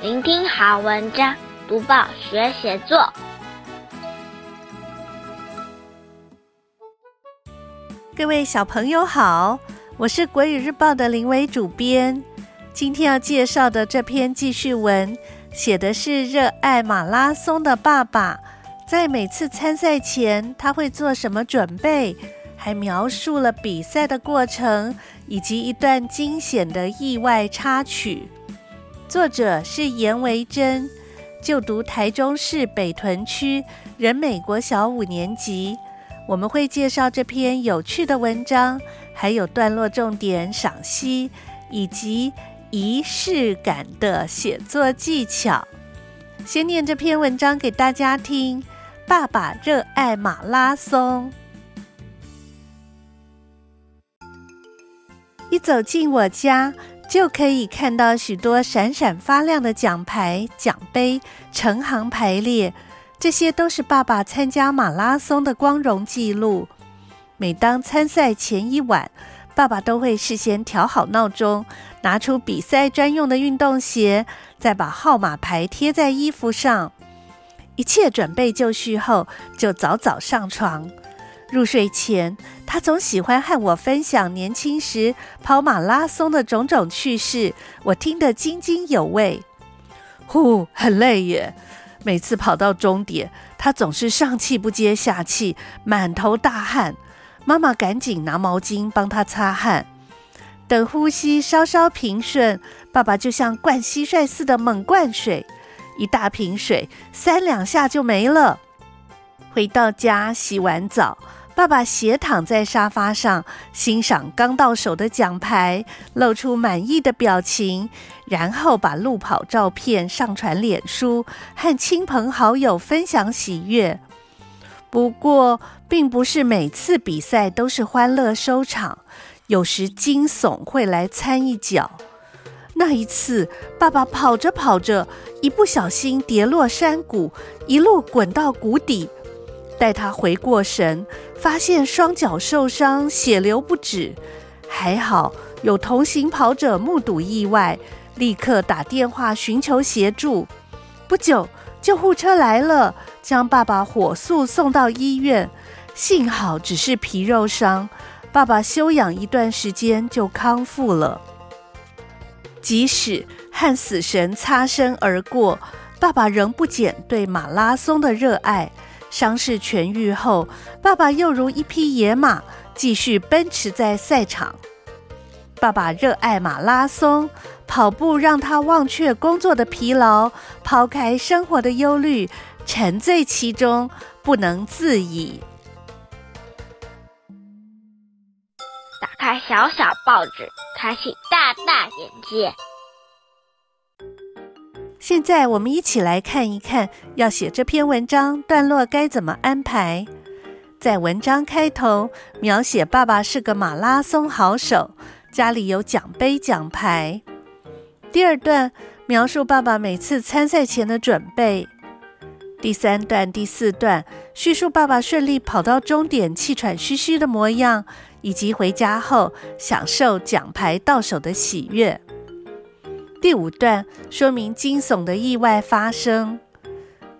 聆听好文章，读报学写作。各位小朋友好，我是国语日报的林伟主编。今天要介绍的这篇记叙文，写的是热爱马拉松的爸爸，在每次参赛前他会做什么准备，还描述了比赛的过程以及一段惊险的意外插曲。作者是严维珍，就读台中市北屯区仁美国小五年级。我们会介绍这篇有趣的文章，还有段落重点赏析，以及仪式感的写作技巧。先念这篇文章给大家听。爸爸热爱马拉松，一走进我家，就可以看到许多闪闪发亮的奖牌、奖杯，成行排列。这些都是爸爸参加马拉松的光荣记录。每当参赛前一晚，爸爸都会事先调好闹钟，拿出比赛专用的运动鞋，再把号码牌贴在衣服上。一切准备就绪后，就早早上床。入睡前，他总喜欢和我分享年轻时跑马拉松的种种趣事，我听得津津有味。呼，很累耶！每次跑到终点，他总是上气不接下气，满头大汗。妈妈赶紧拿毛巾帮他擦汗。等呼吸稍稍平顺，爸爸就像灌蟋蟀似的猛灌水，一大瓶水三两下就没了。回到家洗完澡。爸爸斜躺在沙发上，欣赏刚到手的奖牌，露出满意的表情，然后把路跑照片上传脸书，和亲朋好友分享喜悦。不过，并不是每次比赛都是欢乐收场，有时惊悚会来掺一脚。那一次，爸爸跑着跑着，一不小心跌落山谷，一路滚到谷底。待他回过神，发现双脚受伤，血流不止。还好有同行跑者目睹意外，立刻打电话寻求协助。不久，救护车来了，将爸爸火速送到医院。幸好只是皮肉伤，爸爸休养一段时间就康复了。即使和死神擦身而过，爸爸仍不减对马拉松的热爱。伤势痊愈后，爸爸又如一匹野马，继续奔驰在赛场。爸爸热爱马拉松，跑步让他忘却工作的疲劳，抛开生活的忧虑，沉醉其中，不能自已。打开小小报纸，开启大大眼界。现在我们一起来看一看，要写这篇文章段落该怎么安排。在文章开头描写爸爸是个马拉松好手，家里有奖杯奖牌。第二段描述爸爸每次参赛前的准备。第三段、第四段叙述爸爸顺利跑到终点，气喘吁吁的模样，以及回家后享受奖牌到手的喜悦。第五段说明惊悚的意外发生。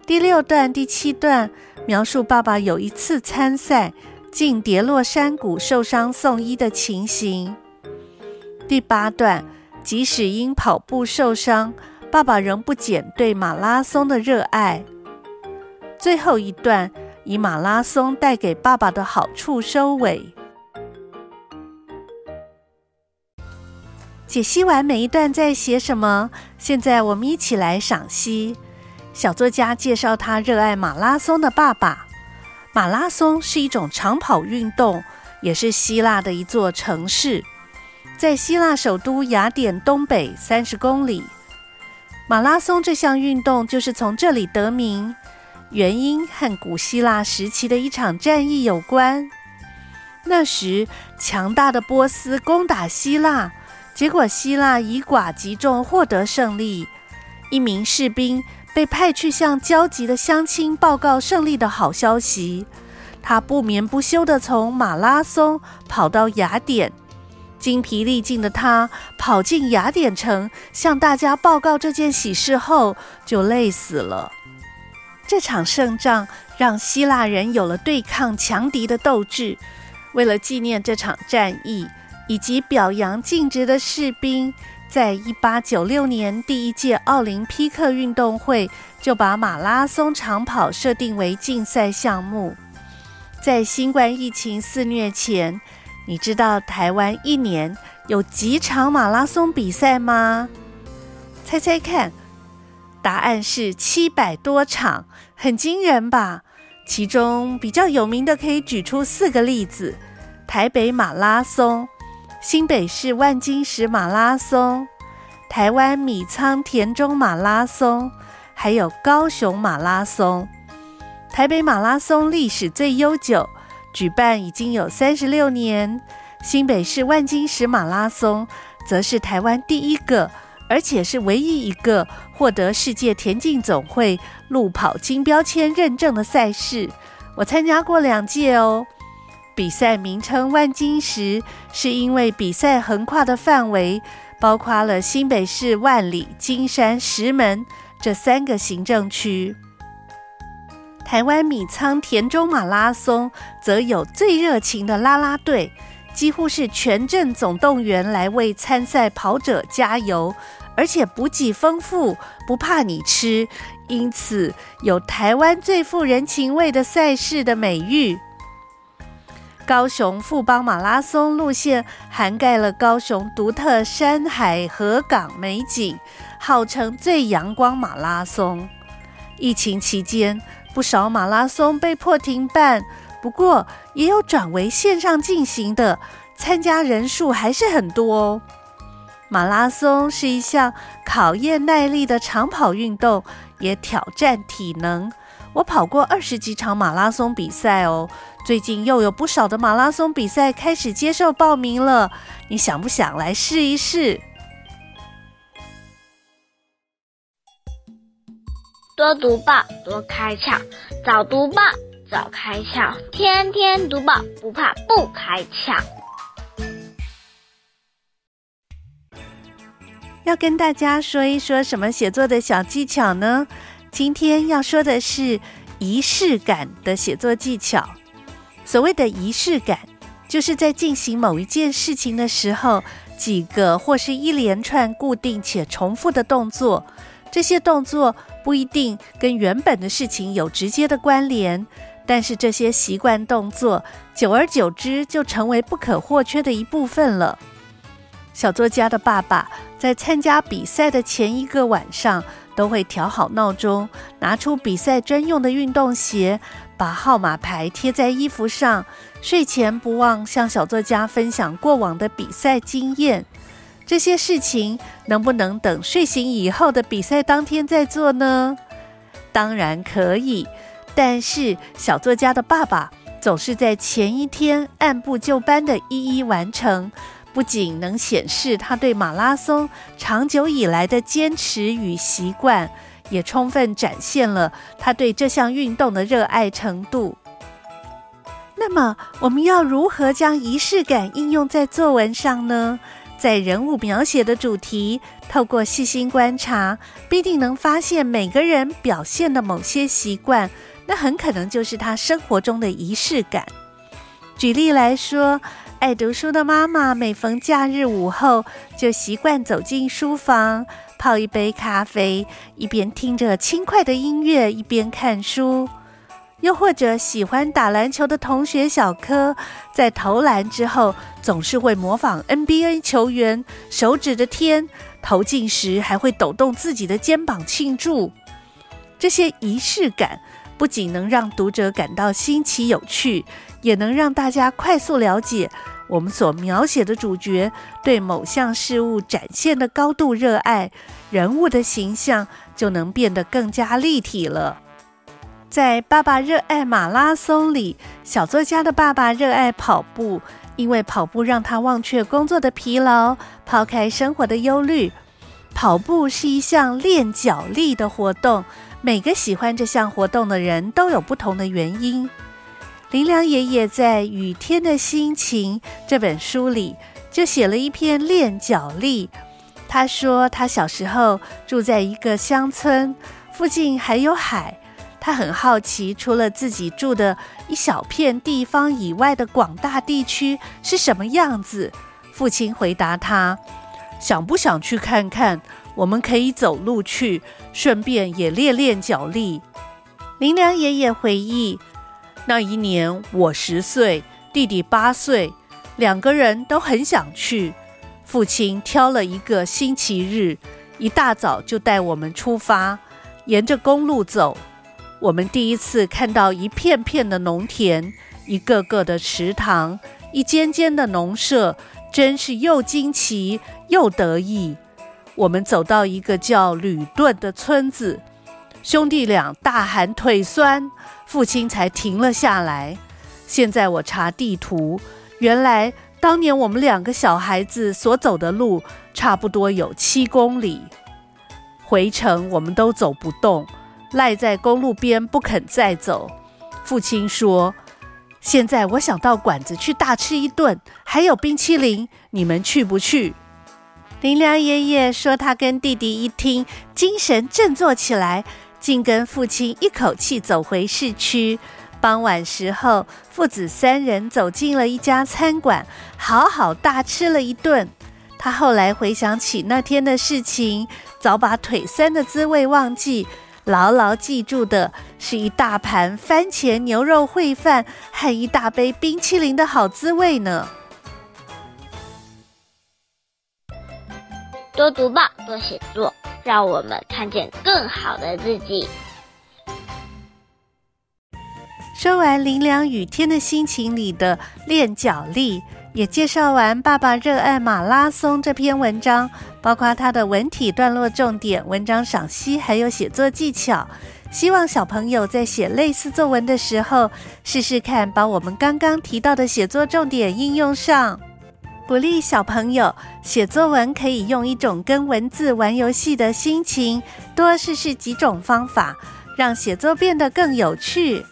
第六段、第七段描述爸爸有一次参赛，竟跌落山谷受伤送医的情形。第八段，即使因跑步受伤，爸爸仍不减对马拉松的热爱。最后一段，以马拉松带给爸爸的好处收尾。解析完每一段在写什么，现在我们一起来赏析。小作家介绍他热爱马拉松的爸爸。马拉松是一种长跑运动，也是希腊的一座城市，在希腊首都雅典东北三十公里。马拉松这项运动就是从这里得名，原因和古希腊时期的一场战役有关。那时，强大的波斯攻打希腊。结果，希腊以寡击众获得胜利。一名士兵被派去向焦急的乡亲报告胜利的好消息。他不眠不休地从马拉松跑到雅典，精疲力尽的他跑进雅典城，向大家报告这件喜事后，就累死了。这场胜仗让希腊人有了对抗强敌的斗志。为了纪念这场战役，以及表扬尽职的士兵，在一八九六年第一届奥林匹克运动会就把马拉松长跑设定为竞赛项目。在新冠疫情肆虐前，你知道台湾一年有几场马拉松比赛吗？猜猜看，答案是七百多场，很惊人吧？其中比较有名的可以举出四个例子：台北马拉松、新北市万金石马拉松、台湾米仓田中马拉松，还有高雄马拉松。台北马拉松历史最悠久。举办已经有三十六年，新北市万金石马拉松则是台湾第一个，而且是唯一一个获得世界田径总会路跑金标签认证的赛事。我参加过两届哦。比赛名称万金石，是因为比赛横跨的范围包括了新北市万里、金山、石门这三个行政区。台湾米仓田中马拉松则有最热情的啦啦队，几乎是全镇总动员来为参赛跑者加油，而且补给丰富，不怕你吃，因此有台湾最富人情味的赛事的美誉。高雄富邦马拉松路线涵盖了高雄独特山海河港美景，号称最阳光马拉松。疫情期间，不少马拉松被迫停办，不过也有转为线上进行的，参加人数还是很多哦。马拉松是一项考验耐力的长跑运动，也挑战体能。我跑过二十几场马拉松比赛哦，最近又有不少的马拉松比赛开始接受报名了，你想不想来试一试？多读报，多开窍；早读报，早开窍；天天读报，不怕不开窍。要跟大家说一说什么写作的小技巧呢？今天要说的是仪式感的写作技巧。所谓的仪式感，就是在进行某一件事情的时候，几个或是一连串固定且重复的动作。这些动作不一定跟原本的事情有直接的关联，但是这些习惯动作，久而久之就成为不可或缺的一部分了。小作家的爸爸在参加比赛的前一个晚上，都会调好闹钟，拿出比赛专用的运动鞋，把号码牌贴在衣服上，睡前不忘向小作家分享过往的比赛经验。这些事情能不能等睡醒以后的比赛当天再做呢？当然可以，但是小作家的爸爸总是在前一天按部就班地一一完成，不仅能显示他对马拉松长久以来的坚持与习惯，也充分展现了他对这项运动的热爱程度。那么，我们要如何将仪式感应用在作文上呢？在人物描写的主题，透过细心观察，必定能发现每个人表现的某些习惯，那很可能就是他生活中的仪式感。举例来说，爱读书的妈妈每逢假日午后，就习惯走进书房，泡一杯咖啡，一边听着轻快的音乐，一边看书。又或者喜欢打篮球的同学小柯，在投篮之后，总是会模仿 NBA 球员，手指着天，投进时还会抖动自己的肩膀庆祝。这些仪式感不仅能让读者感到新奇有趣，也能让大家快速了解我们所描写的主角对某项事物展现的高度热爱，人物的形象就能变得更加立体了。在《爸爸热爱马拉松》里，小作家的爸爸热爱跑步，因为跑步让他忘却工作的疲劳，抛开生活的忧虑。跑步是一项练脚力的活动，每个喜欢这项活动的人都有不同的原因。林良爷爷在《雨天的心情》这本书里。就写了一篇练脚力。他说他小时候住在一个乡村，附近还有海。他很好奇，除了自己住的一小片地方以外的广大地区是什么样子。父亲回答他：“想不想去看看？我们可以走路去，顺便也练练脚力。”林良爷爷回忆，那一年我十岁，弟弟八岁，两个人都很想去。父亲挑了一个星期日，一大早就带我们出发，沿着公路走。我们第一次看到一片片的农田，一个个的池塘，一间间的农舍，真是又惊奇又得意。我们走到一个叫吕顿的村子，兄弟俩大喊腿酸，父亲才停了下来。现在我查地图，原来当年我们两个小孩子所走的路，差不多有七公里。回程我们都走不动。赖在公路边不肯再走。父亲说：“现在我想到馆子去大吃一顿，还有冰淇淋，你们去不去？”林良爷爷说：“他跟弟弟一听，精神振作起来，竟跟父亲一口气走回市区。傍晚时候，父子三人走进了一家餐馆，好好大吃了一顿。他后来回想起那天的事情，早把腿酸的滋味忘记。”牢牢记住的是一大盘番茄牛肉烩饭和一大杯冰淇淋的好滋味呢。多读报，多写作，让我们看见更好的自己。说完林良雨天的心情里的练脚力。也介绍完《爸爸热爱马拉松》这篇文章，包括他的文体段落重点、文章赏析，还有写作技巧。希望小朋友在写类似作文的时候，试试看把我们刚刚提到的写作重点应用上。鼓励小朋友写作文，可以用一种跟文字玩游戏的心情，多试试几种方法，让写作变得更有趣。